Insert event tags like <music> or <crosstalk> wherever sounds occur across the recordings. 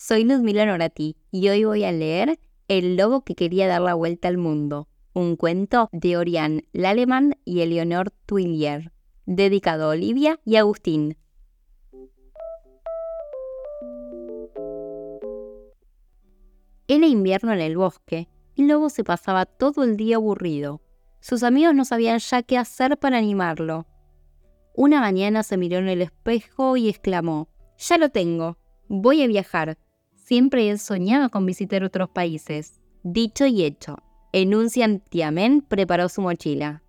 soy Ludmila Norati y hoy voy a leer El lobo que quería dar la vuelta al mundo, un cuento de Oriane Laleman y Eleonore Twillier, dedicado a Olivia y Agustín. Era invierno en el bosque y el lobo se pasaba todo el día aburrido. Sus amigos no sabían ya qué hacer para animarlo. Una mañana se miró en el espejo y exclamó, Ya lo tengo, voy a viajar. Siempre he soñado con visitar otros países. Dicho y hecho, en un santiamén preparó su mochila.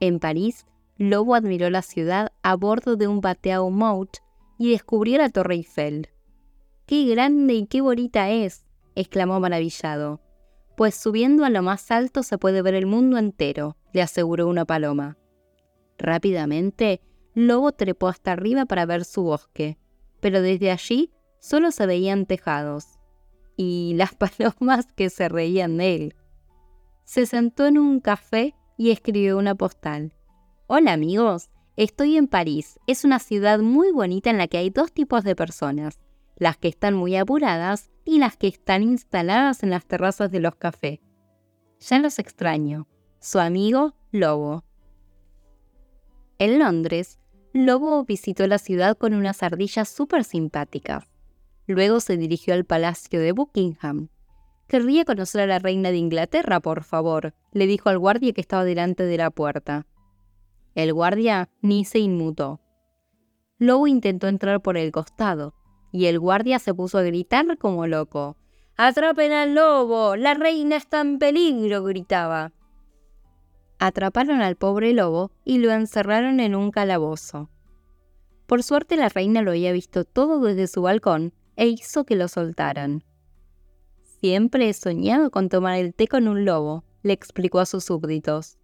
En París, Lobo admiró la ciudad a bordo de un bateau mout y descubrió la Torre Eiffel. ¡Qué grande y qué bonita es! exclamó maravillado. Pues subiendo a lo más alto se puede ver el mundo entero, le aseguró una paloma. Rápidamente, Lobo trepó hasta arriba para ver su bosque, pero desde allí solo se veían tejados y las <laughs> palomas que se reían de él. Se sentó en un café y escribió una postal. Hola amigos, estoy en París. Es una ciudad muy bonita en la que hay dos tipos de personas, las que están muy apuradas y las que están instaladas en las terrazas de los cafés. Ya los extraño. Su amigo Lobo. En Londres, Lobo visitó la ciudad con unas ardillas súper simpáticas. Luego se dirigió al palacio de Buckingham. Querría conocer a la reina de Inglaterra, por favor, le dijo al guardia que estaba delante de la puerta. El guardia ni se inmutó. Lobo intentó entrar por el costado, y el guardia se puso a gritar como loco. ¡Atrapen al lobo! ¡La reina está en peligro! gritaba. Atraparon al pobre lobo y lo encerraron en un calabozo. Por suerte la reina lo había visto todo desde su balcón e hizo que lo soltaran. Siempre he soñado con tomar el té con un lobo, le explicó a sus súbditos.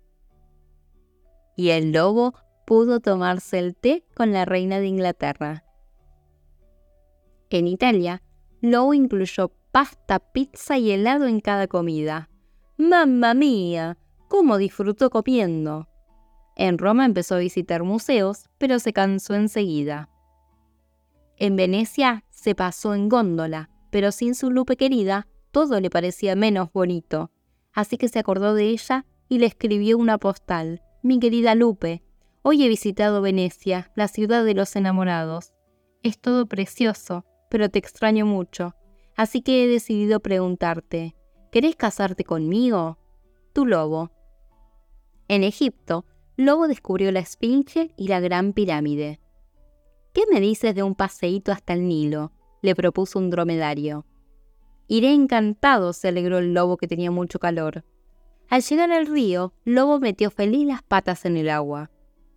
Y el lobo pudo tomarse el té con la reina de Inglaterra. En Italia, Lobo incluyó pasta, pizza y helado en cada comida. ¡Mamma mía! cómo disfrutó comiendo. En Roma empezó a visitar museos, pero se cansó enseguida. En Venecia se pasó en góndola, pero sin su Lupe querida, todo le parecía menos bonito. Así que se acordó de ella y le escribió una postal. Mi querida Lupe, hoy he visitado Venecia, la ciudad de los enamorados. Es todo precioso, pero te extraño mucho. Así que he decidido preguntarte, ¿querés casarte conmigo? Tu lobo. En Egipto, Lobo descubrió la Esfinge y la Gran Pirámide. ¿Qué me dices de un paseíto hasta el Nilo? le propuso un dromedario. Iré encantado, se alegró el lobo que tenía mucho calor. Al llegar al río, Lobo metió feliz las patas en el agua.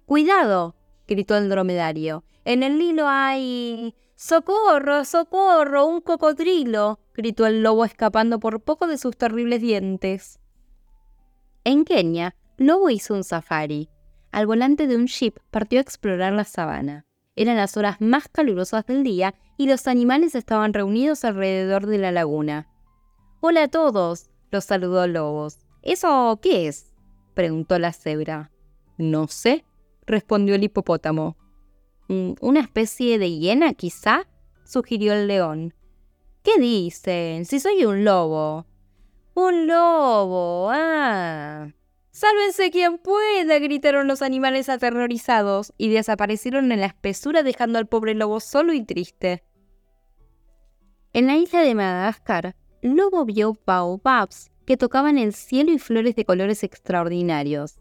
¡Cuidado! gritó el dromedario. En el Nilo hay. ¡Socorro! ¡Socorro! ¡Un cocodrilo! gritó el lobo escapando por poco de sus terribles dientes. En Kenia, Lobo hizo un safari. Al volante de un jeep partió a explorar la sabana. Eran las horas más calurosas del día y los animales estaban reunidos alrededor de la laguna. Hola a todos, los saludó Lobos. ¿Eso qué es? preguntó la cebra. No sé, respondió el hipopótamo. Mm, ¿Una especie de hiena, quizá? sugirió el león. ¿Qué dicen? Si soy un lobo. Un lobo. Ah. Sálvense quien pueda, gritaron los animales aterrorizados y desaparecieron en la espesura dejando al pobre lobo solo y triste. En la isla de Madagascar, Lobo vio baobabs que tocaban el cielo y flores de colores extraordinarios.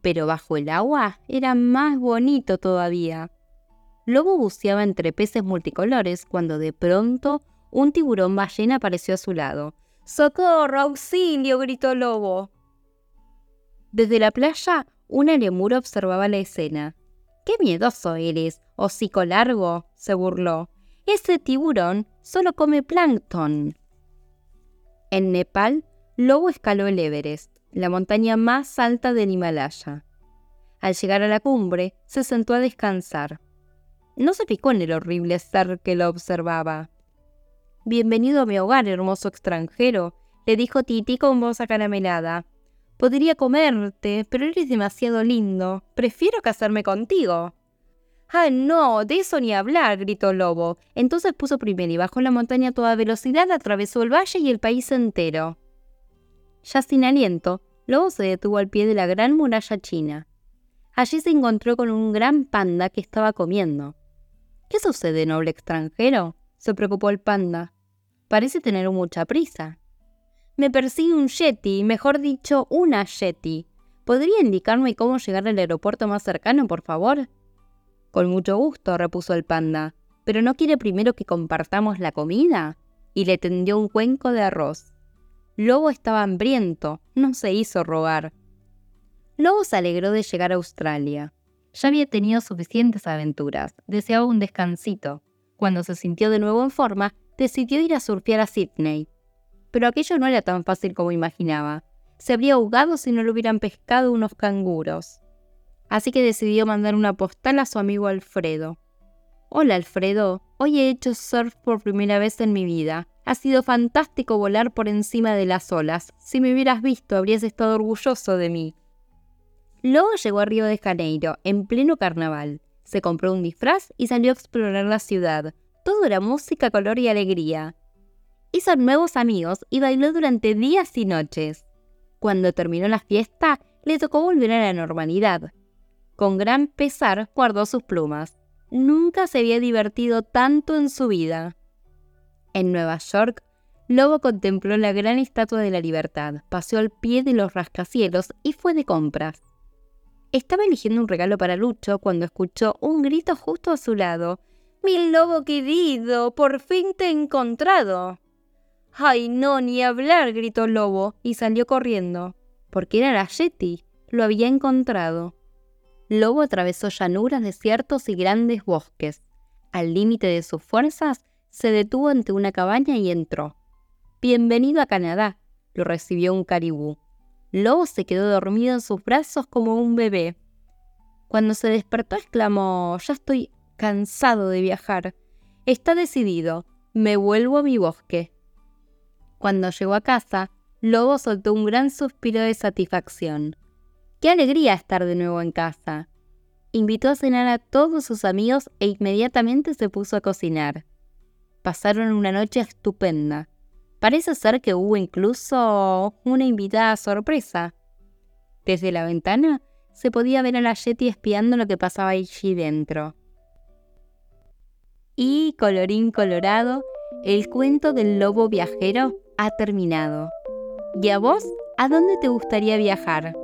Pero bajo el agua era más bonito todavía. Lobo buceaba entre peces multicolores cuando de pronto un tiburón ballena apareció a su lado. ¡Socorro! ¡Auxilio! gritó Lobo. Desde la playa, una lemur observaba la escena. ¡Qué miedoso eres, hocico largo! se burló. Ese tiburón solo come plancton. En Nepal, Lobo escaló el Everest, la montaña más alta del Himalaya. Al llegar a la cumbre, se sentó a descansar. No se picó en el horrible ser que lo observaba. Bienvenido a mi hogar, hermoso extranjero, le dijo Titi con voz acaramelada. Podría comerte, pero eres demasiado lindo. Prefiero casarme contigo. ¡Ah, no! De eso ni hablar, gritó Lobo. Entonces puso primero y bajó la montaña a toda velocidad, atravesó el valle y el país entero. Ya sin aliento, Lobo se detuvo al pie de la gran muralla china. Allí se encontró con un gran panda que estaba comiendo. ¿Qué sucede, noble extranjero? se preocupó el panda. Parece tener mucha prisa. Me persigue un yeti, mejor dicho, una yeti. ¿Podría indicarme cómo llegar al aeropuerto más cercano, por favor? Con mucho gusto, repuso el panda. ¿Pero no quiere primero que compartamos la comida? Y le tendió un cuenco de arroz. Lobo estaba hambriento, no se hizo rogar. Lobo se alegró de llegar a Australia. Ya había tenido suficientes aventuras, deseaba un descansito. Cuando se sintió de nuevo en forma, decidió ir a surfear a Sydney. Pero aquello no era tan fácil como imaginaba. Se habría ahogado si no lo hubieran pescado unos canguros así que decidió mandar una postal a su amigo Alfredo. Hola Alfredo, hoy he hecho surf por primera vez en mi vida. Ha sido fantástico volar por encima de las olas. Si me hubieras visto, habrías estado orgulloso de mí. Luego llegó a Río de Janeiro, en pleno carnaval. Se compró un disfraz y salió a explorar la ciudad. Todo era música, color y alegría. Hizo nuevos amigos y bailó durante días y noches. Cuando terminó la fiesta, le tocó volver a la normalidad. Con gran pesar guardó sus plumas. Nunca se había divertido tanto en su vida. En Nueva York, Lobo contempló la gran estatua de la libertad, paseó al pie de los rascacielos y fue de compras. Estaba eligiendo un regalo para Lucho cuando escuchó un grito justo a su lado. ¡Mi lobo querido! ¡Por fin te he encontrado! ¡Ay, no, ni hablar! gritó Lobo y salió corriendo. Porque era la Yeti. Lo había encontrado. Lobo atravesó llanuras, desiertos y grandes bosques. Al límite de sus fuerzas, se detuvo ante una cabaña y entró. Bienvenido a Canadá, lo recibió un caribú. Lobo se quedó dormido en sus brazos como un bebé. Cuando se despertó exclamó, ya estoy cansado de viajar. Está decidido, me vuelvo a mi bosque. Cuando llegó a casa, Lobo soltó un gran suspiro de satisfacción. Qué alegría estar de nuevo en casa. Invitó a cenar a todos sus amigos e inmediatamente se puso a cocinar. Pasaron una noche estupenda. Parece ser que hubo incluso una invitada sorpresa. Desde la ventana se podía ver a la Yeti espiando lo que pasaba allí dentro. Y, colorín colorado, el cuento del lobo viajero ha terminado. ¿Y a vos? ¿A dónde te gustaría viajar?